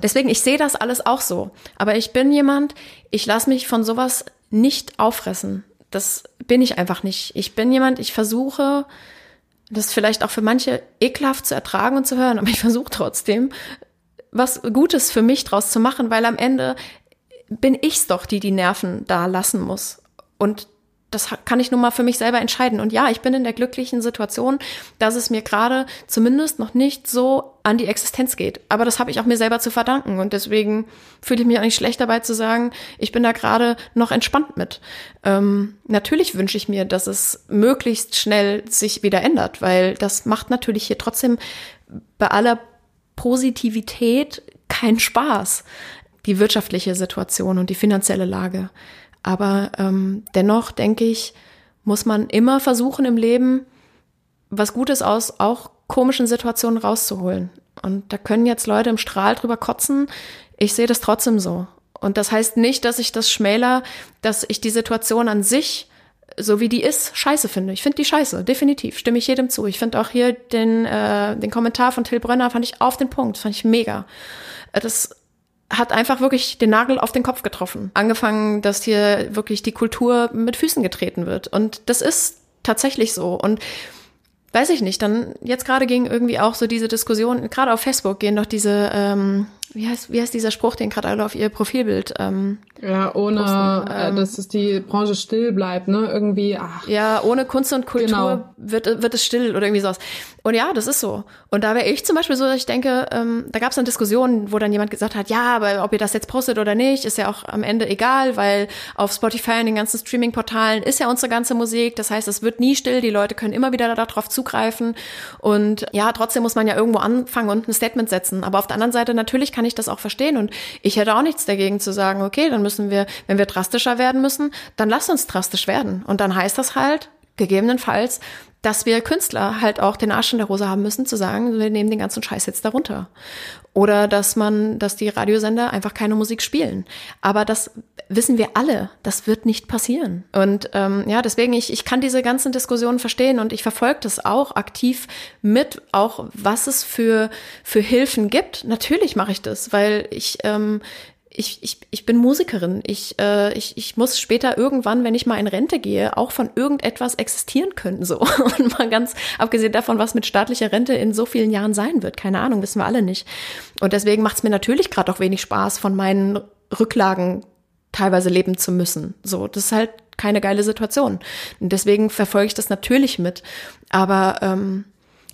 S4: Deswegen, ich sehe das alles auch so. Aber ich bin jemand, ich lasse mich von sowas nicht auffressen. Das bin ich einfach nicht. Ich bin jemand, ich versuche, das vielleicht auch für manche ekelhaft zu ertragen und zu hören, aber ich versuche trotzdem, was Gutes für mich draus zu machen, weil am Ende bin ich's doch, die die Nerven da lassen muss. Und das kann ich nun mal für mich selber entscheiden. Und ja, ich bin in der glücklichen Situation, dass es mir gerade zumindest noch nicht so an die Existenz geht. Aber das habe ich auch mir selber zu verdanken. Und deswegen fühle ich mich auch nicht schlecht dabei zu sagen, ich bin da gerade noch entspannt mit. Ähm, natürlich wünsche ich mir, dass es möglichst schnell sich wieder ändert, weil das macht natürlich hier trotzdem bei aller Positivität keinen Spaß. Die wirtschaftliche Situation und die finanzielle Lage. Aber ähm, dennoch denke ich, muss man immer versuchen im Leben, was Gutes aus auch komischen Situationen rauszuholen. Und da können jetzt Leute im Strahl drüber kotzen. Ich sehe das trotzdem so. Und das heißt nicht, dass ich das schmäler, dass ich die Situation an sich, so wie die ist, scheiße finde. Ich finde die scheiße, definitiv. Stimme ich jedem zu. Ich finde auch hier den, äh, den Kommentar von Till Brönner fand ich auf den Punkt, fand ich mega. Das hat einfach wirklich den Nagel auf den Kopf getroffen. Angefangen, dass hier wirklich die Kultur mit Füßen getreten wird. Und das ist tatsächlich so. Und weiß ich nicht, dann jetzt gerade ging irgendwie auch so diese Diskussion, gerade auf Facebook gehen doch diese, ähm, wie heißt, wie heißt dieser Spruch, den gerade alle auf ihr Profilbild ähm,
S5: ja, ohne, posten, äh, ähm, dass es die Branche still bleibt, ne? Irgendwie, ach.
S4: Ja, ohne Kunst und Kultur genau. wird, wird es still oder irgendwie sowas. Und ja, das ist so. Und da wäre ich zum Beispiel so, dass ich denke, ähm, da gab es eine Diskussion, wo dann jemand gesagt hat, ja, aber ob ihr das jetzt postet oder nicht, ist ja auch am Ende egal, weil auf Spotify und den ganzen Streaming-Portalen ist ja unsere ganze Musik. Das heißt, es wird nie still, die Leute können immer wieder darauf zugreifen. Und ja, trotzdem muss man ja irgendwo anfangen und ein Statement setzen. Aber auf der anderen Seite, natürlich kann ich das auch verstehen. Und ich hätte auch nichts dagegen zu sagen, okay, dann müssen wir, wenn wir drastischer werden müssen, dann lass uns drastisch werden. Und dann heißt das halt, gegebenenfalls, dass wir Künstler halt auch den Arsch in der Hose haben müssen, zu sagen, wir nehmen den ganzen Scheiß jetzt darunter. Oder dass man, dass die Radiosender einfach keine Musik spielen. Aber das wissen wir alle, das wird nicht passieren. Und ähm, ja, deswegen, ich, ich kann diese ganzen Diskussionen verstehen und ich verfolge das auch aktiv mit, auch was es für, für Hilfen gibt. Natürlich mache ich das, weil ich ähm, ich, ich, ich bin Musikerin. Ich, äh, ich, ich muss später irgendwann, wenn ich mal in Rente gehe, auch von irgendetwas existieren können. So. Und mal ganz abgesehen davon, was mit staatlicher Rente in so vielen Jahren sein wird. Keine Ahnung, wissen wir alle nicht. Und deswegen macht es mir natürlich gerade auch wenig Spaß, von meinen Rücklagen teilweise leben zu müssen. So, das ist halt keine geile Situation. Und deswegen verfolge ich das natürlich mit. Aber ähm,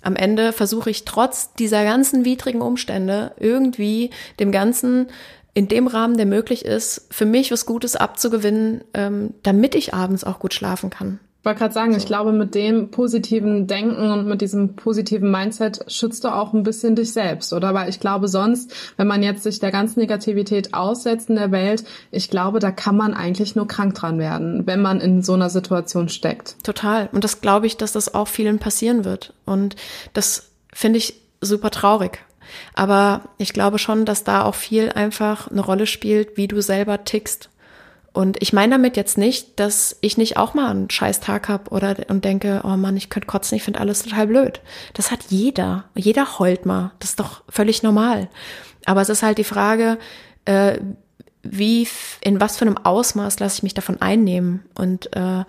S4: am Ende versuche ich trotz dieser ganzen widrigen Umstände irgendwie dem Ganzen in dem Rahmen, der möglich ist, für mich was Gutes abzugewinnen, ähm, damit ich abends auch gut schlafen kann.
S5: Ich wollte gerade sagen, so. ich glaube, mit dem positiven Denken und mit diesem positiven Mindset schützt du auch ein bisschen dich selbst, oder? Weil ich glaube, sonst, wenn man jetzt sich der ganzen Negativität aussetzt in der Welt, ich glaube, da kann man eigentlich nur krank dran werden, wenn man in so einer Situation steckt.
S4: Total. Und das glaube ich, dass das auch vielen passieren wird. Und das finde ich super traurig. Aber ich glaube schon, dass da auch viel einfach eine Rolle spielt, wie du selber tickst. Und ich meine damit jetzt nicht, dass ich nicht auch mal einen scheiß Tag habe oder und denke, oh Mann, ich könnte kotzen, ich finde alles total blöd. Das hat jeder. Jeder heult mal. Das ist doch völlig normal. Aber es ist halt die Frage, äh, wie, in was für einem Ausmaß lasse ich mich davon einnehmen? Und äh,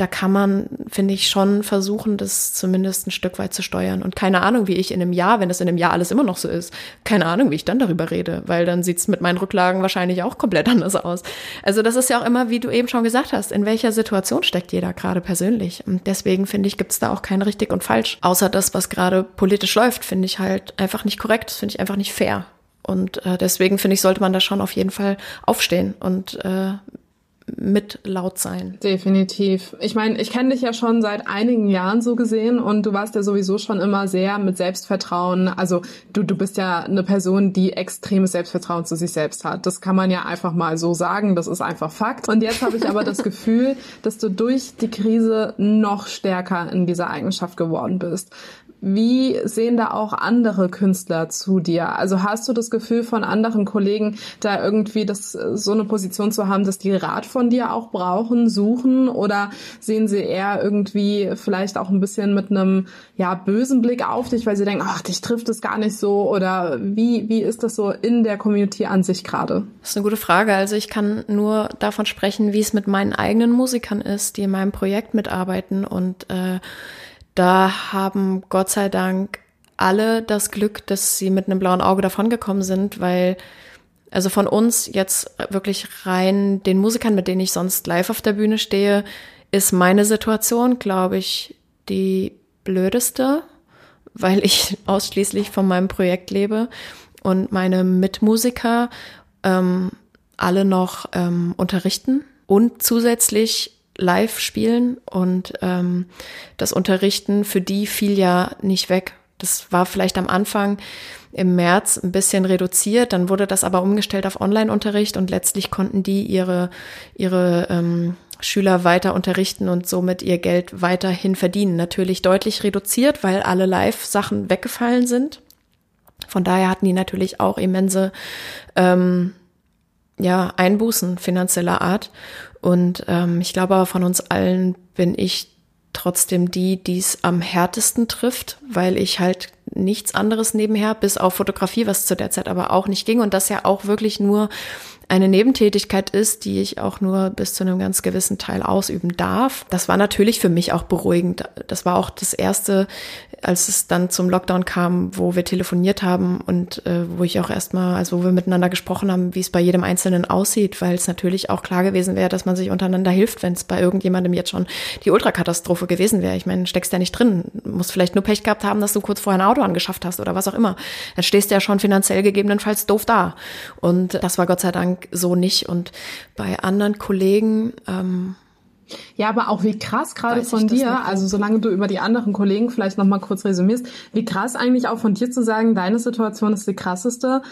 S4: da kann man, finde ich, schon versuchen, das zumindest ein Stück weit zu steuern. Und keine Ahnung, wie ich in einem Jahr, wenn das in einem Jahr alles immer noch so ist, keine Ahnung, wie ich dann darüber rede, weil dann sieht's mit meinen Rücklagen wahrscheinlich auch komplett anders aus. Also das ist ja auch immer, wie du eben schon gesagt hast, in welcher Situation steckt jeder gerade persönlich. Und deswegen finde ich, gibt's da auch kein richtig und falsch. Außer das, was gerade politisch läuft, finde ich halt einfach nicht korrekt, das finde ich einfach nicht fair. Und äh, deswegen finde ich, sollte man da schon auf jeden Fall aufstehen und äh, mit laut sein.
S5: Definitiv. Ich meine, ich kenne dich ja schon seit einigen Jahren so gesehen und du warst ja sowieso schon immer sehr mit Selbstvertrauen. Also du, du bist ja eine Person, die extremes Selbstvertrauen zu sich selbst hat. Das kann man ja einfach mal so sagen. Das ist einfach Fakt. Und jetzt habe ich aber das Gefühl, dass du durch die Krise noch stärker in dieser Eigenschaft geworden bist. Wie sehen da auch andere Künstler zu dir? Also hast du das Gefühl von anderen Kollegen, da irgendwie das, so eine Position zu haben, dass die Rat von dir auch brauchen, suchen? Oder sehen sie eher irgendwie vielleicht auch ein bisschen mit einem, ja, bösen Blick auf dich, weil sie denken, ach, dich trifft es gar nicht so? Oder wie, wie ist das so in der Community an sich gerade?
S4: Das ist eine gute Frage. Also ich kann nur davon sprechen, wie es mit meinen eigenen Musikern ist, die in meinem Projekt mitarbeiten und, äh, da haben Gott sei Dank alle das Glück, dass sie mit einem blauen Auge davongekommen sind, weil also von uns jetzt wirklich rein den Musikern, mit denen ich sonst live auf der Bühne stehe, ist meine Situation, glaube ich, die blödeste, weil ich ausschließlich von meinem Projekt lebe und meine Mitmusiker ähm, alle noch ähm, unterrichten. Und zusätzlich live spielen und ähm, das Unterrichten für die fiel ja nicht weg. Das war vielleicht am Anfang im März ein bisschen reduziert, dann wurde das aber umgestellt auf Online-Unterricht und letztlich konnten die ihre, ihre ähm, Schüler weiter unterrichten und somit ihr Geld weiterhin verdienen. Natürlich deutlich reduziert, weil alle Live-Sachen weggefallen sind. Von daher hatten die natürlich auch immense ähm, ja, Einbußen finanzieller Art. Und ähm, ich glaube, von uns allen bin ich trotzdem die, die es am härtesten trifft, weil ich halt nichts anderes nebenher, bis auf Fotografie, was zu der Zeit aber auch nicht ging. Und das ja auch wirklich nur eine Nebentätigkeit ist, die ich auch nur bis zu einem ganz gewissen Teil ausüben darf. Das war natürlich für mich auch beruhigend. Das war auch das erste, als es dann zum Lockdown kam, wo wir telefoniert haben und äh, wo ich auch erstmal, also wo wir miteinander gesprochen haben, wie es bei jedem Einzelnen aussieht, weil es natürlich auch klar gewesen wäre, dass man sich untereinander hilft, wenn es bei irgendjemandem jetzt schon die Ultrakatastrophe gewesen wäre. Ich meine, steckst ja nicht drin, musst vielleicht nur Pech gehabt haben, dass du kurz vorher ein Auto angeschafft hast oder was auch immer. Dann stehst du ja schon finanziell gegebenenfalls doof da. Und das war Gott sei Dank so nicht. Und bei anderen Kollegen, ähm,
S5: ja, aber auch wie krass gerade von dir, also solange du über die anderen Kollegen vielleicht noch mal kurz resümierst, wie krass eigentlich auch von dir zu sagen, deine Situation ist die krasseste,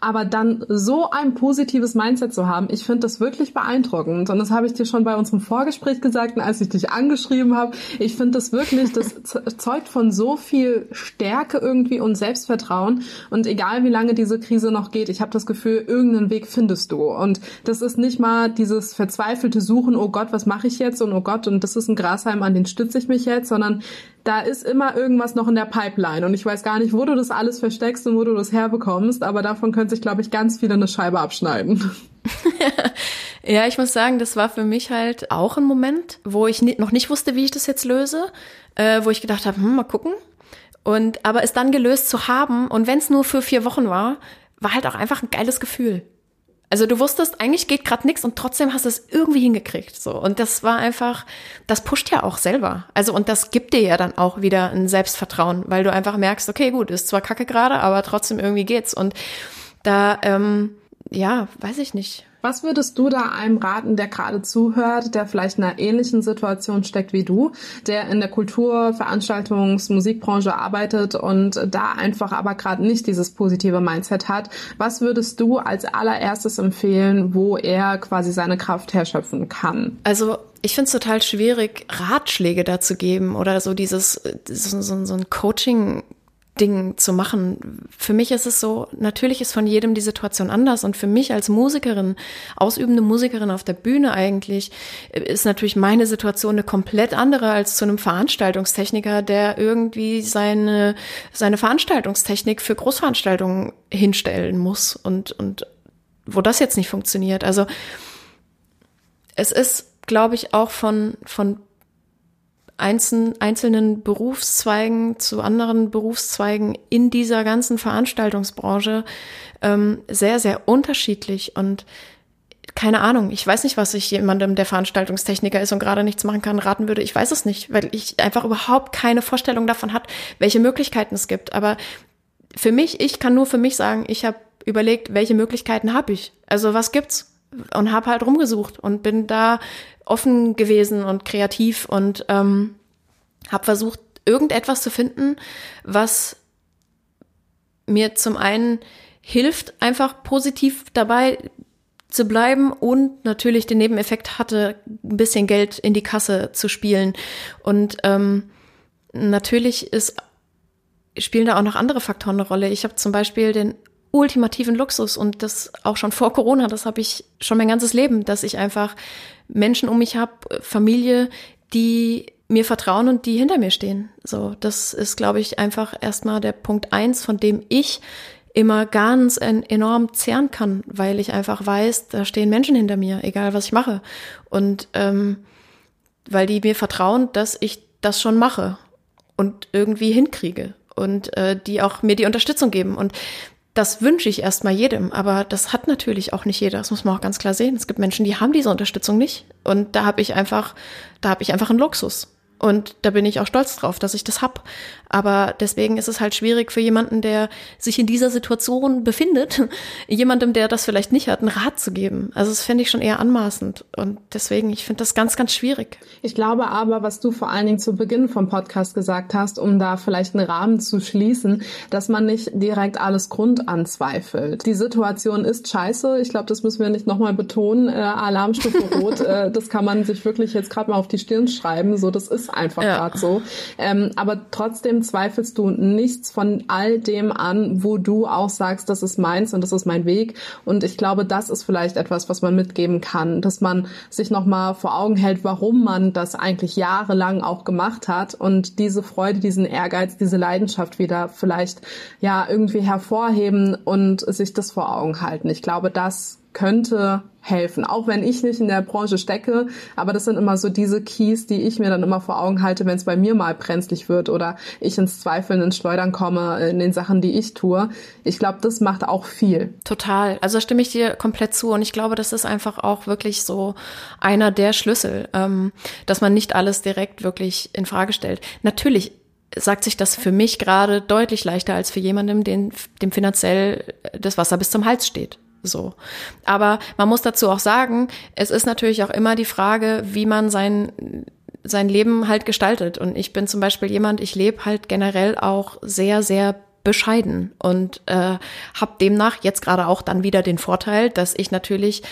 S5: aber dann so ein positives Mindset zu haben, ich finde das wirklich beeindruckend. Und das habe ich dir schon bei unserem Vorgespräch gesagt, als ich dich angeschrieben habe. Ich finde das wirklich, das zeugt von so viel Stärke irgendwie und Selbstvertrauen. Und egal wie lange diese Krise noch geht, ich habe das Gefühl, irgendeinen Weg findest du. Und das ist nicht mal dieses verzweifelte Suchen, oh Gott, was mache ich jetzt? Und oh Gott, und das ist ein Grashalm, an den stütze ich mich jetzt, sondern da ist immer irgendwas noch in der Pipeline und ich weiß gar nicht, wo du das alles versteckst und wo du das herbekommst, aber davon können sich, glaube ich, ganz viele eine Scheibe abschneiden.
S4: ja, ich muss sagen, das war für mich halt auch ein Moment, wo ich noch nicht wusste, wie ich das jetzt löse, äh, wo ich gedacht habe, hm, mal gucken. Und aber es dann gelöst zu haben und wenn es nur für vier Wochen war, war halt auch einfach ein geiles Gefühl. Also du wusstest, eigentlich geht gerade nichts und trotzdem hast du es irgendwie hingekriegt. So. Und das war einfach, das pusht ja auch selber. Also und das gibt dir ja dann auch wieder ein Selbstvertrauen, weil du einfach merkst, okay, gut, ist zwar kacke gerade, aber trotzdem irgendwie geht's. Und da, ähm, ja, weiß ich nicht.
S5: Was würdest du da einem raten, der gerade zuhört, der vielleicht in einer ähnlichen Situation steckt wie du, der in der Kultur-, Veranstaltungs-, Musikbranche arbeitet und da einfach aber gerade nicht dieses positive Mindset hat? Was würdest du als allererstes empfehlen, wo er quasi seine Kraft herschöpfen kann?
S4: Also ich finde es total schwierig, Ratschläge dazu geben oder so dieses so, so, so ein Coaching Ding zu machen. Für mich ist es so, natürlich ist von jedem die Situation anders und für mich als Musikerin, ausübende Musikerin auf der Bühne eigentlich, ist natürlich meine Situation eine komplett andere als zu einem Veranstaltungstechniker, der irgendwie seine, seine Veranstaltungstechnik für Großveranstaltungen hinstellen muss und, und wo das jetzt nicht funktioniert. Also es ist, glaube ich, auch von, von einzelnen Berufszweigen zu anderen Berufszweigen in dieser ganzen Veranstaltungsbranche ähm, sehr, sehr unterschiedlich und keine Ahnung, ich weiß nicht, was ich jemandem, der Veranstaltungstechniker ist und gerade nichts machen kann, raten würde. Ich weiß es nicht, weil ich einfach überhaupt keine Vorstellung davon hat, welche Möglichkeiten es gibt. Aber für mich, ich kann nur für mich sagen, ich habe überlegt, welche Möglichkeiten habe ich? Also was gibt's? Und habe halt rumgesucht und bin da offen gewesen und kreativ und ähm, habe versucht, irgendetwas zu finden, was mir zum einen hilft, einfach positiv dabei zu bleiben und natürlich den Nebeneffekt hatte, ein bisschen Geld in die Kasse zu spielen. Und ähm, natürlich ist, spielen da auch noch andere Faktoren eine Rolle. Ich habe zum Beispiel den ultimativen Luxus und das auch schon vor Corona, das habe ich schon mein ganzes Leben, dass ich einfach Menschen um mich habe, Familie, die mir vertrauen und die hinter mir stehen. So, das ist, glaube ich, einfach erstmal der Punkt eins, von dem ich immer ganz enorm zehren kann, weil ich einfach weiß, da stehen Menschen hinter mir, egal was ich mache. Und ähm, weil die mir vertrauen, dass ich das schon mache und irgendwie hinkriege und äh, die auch mir die Unterstützung geben. Und das wünsche ich erstmal jedem, aber das hat natürlich auch nicht jeder. Das muss man auch ganz klar sehen. Es gibt Menschen, die haben diese Unterstützung nicht. Und da habe ich einfach, da habe ich einfach einen Luxus. Und da bin ich auch stolz drauf, dass ich das hab. Aber deswegen ist es halt schwierig für jemanden, der sich in dieser Situation befindet, jemandem, der das vielleicht nicht hat, einen Rat zu geben. Also das fände ich schon eher anmaßend. Und deswegen, ich finde das ganz, ganz schwierig.
S5: Ich glaube aber, was du vor allen Dingen zu Beginn vom Podcast gesagt hast, um da vielleicht einen Rahmen zu schließen, dass man nicht direkt alles Grund anzweifelt. Die Situation ist scheiße. Ich glaube, das müssen wir nicht nochmal betonen. Äh, Alarmstufe Rot, äh, das kann man sich wirklich jetzt gerade mal auf die Stirn schreiben. So, das ist einfach ja. gerade so. Ähm, aber trotzdem zweifelst du nichts von all dem an, wo du auch sagst, das ist meins und das ist mein Weg. Und ich glaube, das ist vielleicht etwas, was man mitgeben kann, dass man sich nochmal vor Augen hält, warum man das eigentlich jahrelang auch gemacht hat und diese Freude, diesen Ehrgeiz, diese Leidenschaft wieder vielleicht ja irgendwie hervorheben und sich das vor Augen halten. Ich glaube, das könnte helfen. Auch wenn ich nicht in der Branche stecke, aber das sind immer so diese Keys, die ich mir dann immer vor Augen halte, wenn es bei mir mal brenzlig wird oder ich ins Zweifeln, ins Schleudern komme in den Sachen, die ich tue. Ich glaube, das macht auch viel.
S4: Total. Also stimme ich dir komplett zu und ich glaube, das ist einfach auch wirklich so einer der Schlüssel, ähm, dass man nicht alles direkt wirklich in Frage stellt. Natürlich sagt sich das für mich gerade deutlich leichter als für jemandem, den, dem finanziell das Wasser bis zum Hals steht. So. Aber man muss dazu auch sagen, es ist natürlich auch immer die Frage, wie man sein, sein Leben halt gestaltet. Und ich bin zum Beispiel jemand, ich lebe halt generell auch sehr, sehr bescheiden und äh, habe demnach jetzt gerade auch dann wieder den Vorteil, dass ich natürlich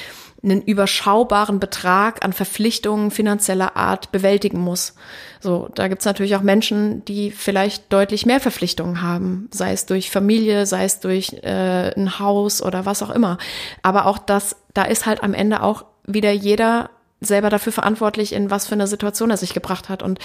S4: einen überschaubaren Betrag an Verpflichtungen finanzieller Art bewältigen muss. So, da gibt's natürlich auch Menschen, die vielleicht deutlich mehr Verpflichtungen haben, sei es durch Familie, sei es durch äh, ein Haus oder was auch immer. Aber auch das, da ist halt am Ende auch wieder jeder selber dafür verantwortlich, in was für eine Situation er sich gebracht hat. Und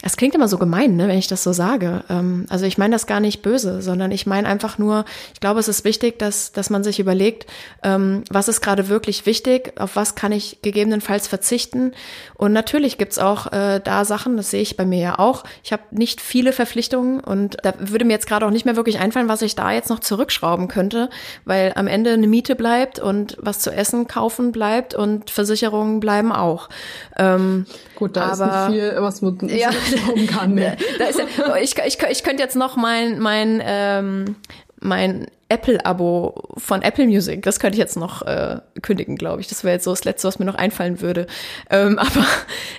S4: es klingt immer so gemein, ne, wenn ich das so sage. Ähm, also ich meine das gar nicht böse, sondern ich meine einfach nur, ich glaube, es ist wichtig, dass, dass man sich überlegt, ähm, was ist gerade wirklich wichtig, auf was kann ich gegebenenfalls verzichten. Und natürlich gibt's auch äh, da Sachen, das sehe ich bei mir ja auch. Ich habe nicht viele Verpflichtungen und da würde mir jetzt gerade auch nicht mehr wirklich einfallen, was ich da jetzt noch zurückschrauben könnte, weil am Ende eine Miete bleibt und was zu essen kaufen bleibt und Versicherungen bleiben auch.
S5: Ähm, Gut, da aber, ist nicht viel, was man ja, glauben kann. Ne?
S4: ja, ich, ich, ich könnte jetzt noch mein, mein, ähm, mein Apple-Abo von Apple Music, das könnte ich jetzt noch äh, kündigen, glaube ich. Das wäre jetzt so das Letzte, was mir noch einfallen würde. Ähm, aber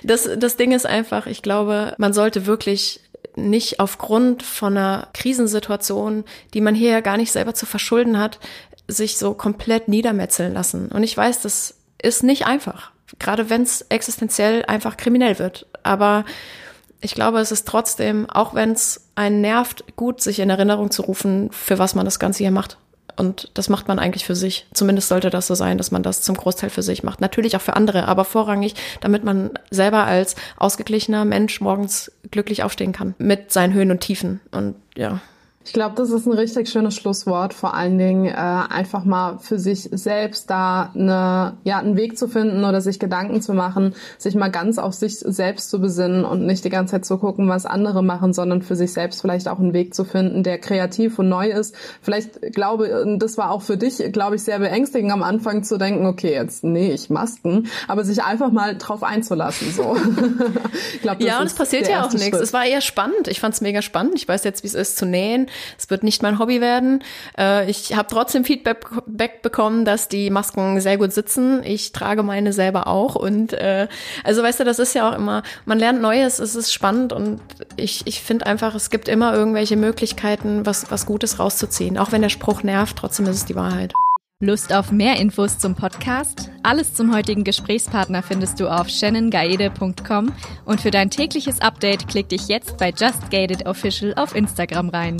S4: das, das Ding ist einfach, ich glaube, man sollte wirklich nicht aufgrund von einer Krisensituation, die man hier ja gar nicht selber zu verschulden hat, sich so komplett niedermetzeln lassen. Und ich weiß, das ist nicht einfach, gerade wenn es existenziell einfach kriminell wird. Aber ich glaube, es ist trotzdem, auch wenn es einen nervt, gut, sich in Erinnerung zu rufen, für was man das Ganze hier macht. Und das macht man eigentlich für sich. Zumindest sollte das so sein, dass man das zum Großteil für sich macht. Natürlich auch für andere, aber vorrangig, damit man selber als ausgeglichener Mensch morgens glücklich aufstehen kann. Mit seinen Höhen und Tiefen. Und ja.
S5: Ich glaube, das ist ein richtig schönes Schlusswort. Vor allen Dingen äh, einfach mal für sich selbst da eine, ja, einen Weg zu finden oder sich Gedanken zu machen, sich mal ganz auf sich selbst zu besinnen und nicht die ganze Zeit zu gucken, was andere machen, sondern für sich selbst vielleicht auch einen Weg zu finden, der kreativ und neu ist. Vielleicht glaube, das war auch für dich, glaube ich, sehr beängstigend am Anfang zu denken, okay, jetzt nee, ich Masken, aber sich einfach mal drauf einzulassen. So.
S4: ich glaub, ja, und es passiert ja auch nichts. Es war eher spannend. Ich fand es mega spannend. Ich weiß jetzt, wie es ist zu nähen Es wird nicht mein Hobby werden. Äh, ich habe trotzdem Feedback bekommen, dass die Masken sehr gut sitzen. Ich trage meine selber auch. Und äh, also weißt du, das ist ja auch immer, man lernt Neues, es ist spannend und ich, ich finde einfach, es gibt immer irgendwelche Möglichkeiten, was, was Gutes rauszuziehen. Auch wenn der Spruch nervt, trotzdem ist es die Wahrheit.
S7: Lust auf mehr Infos zum Podcast? Alles zum heutigen Gesprächspartner findest du auf shannongaede.com und für dein tägliches Update klick dich jetzt bei Just Gated Official auf Instagram rein.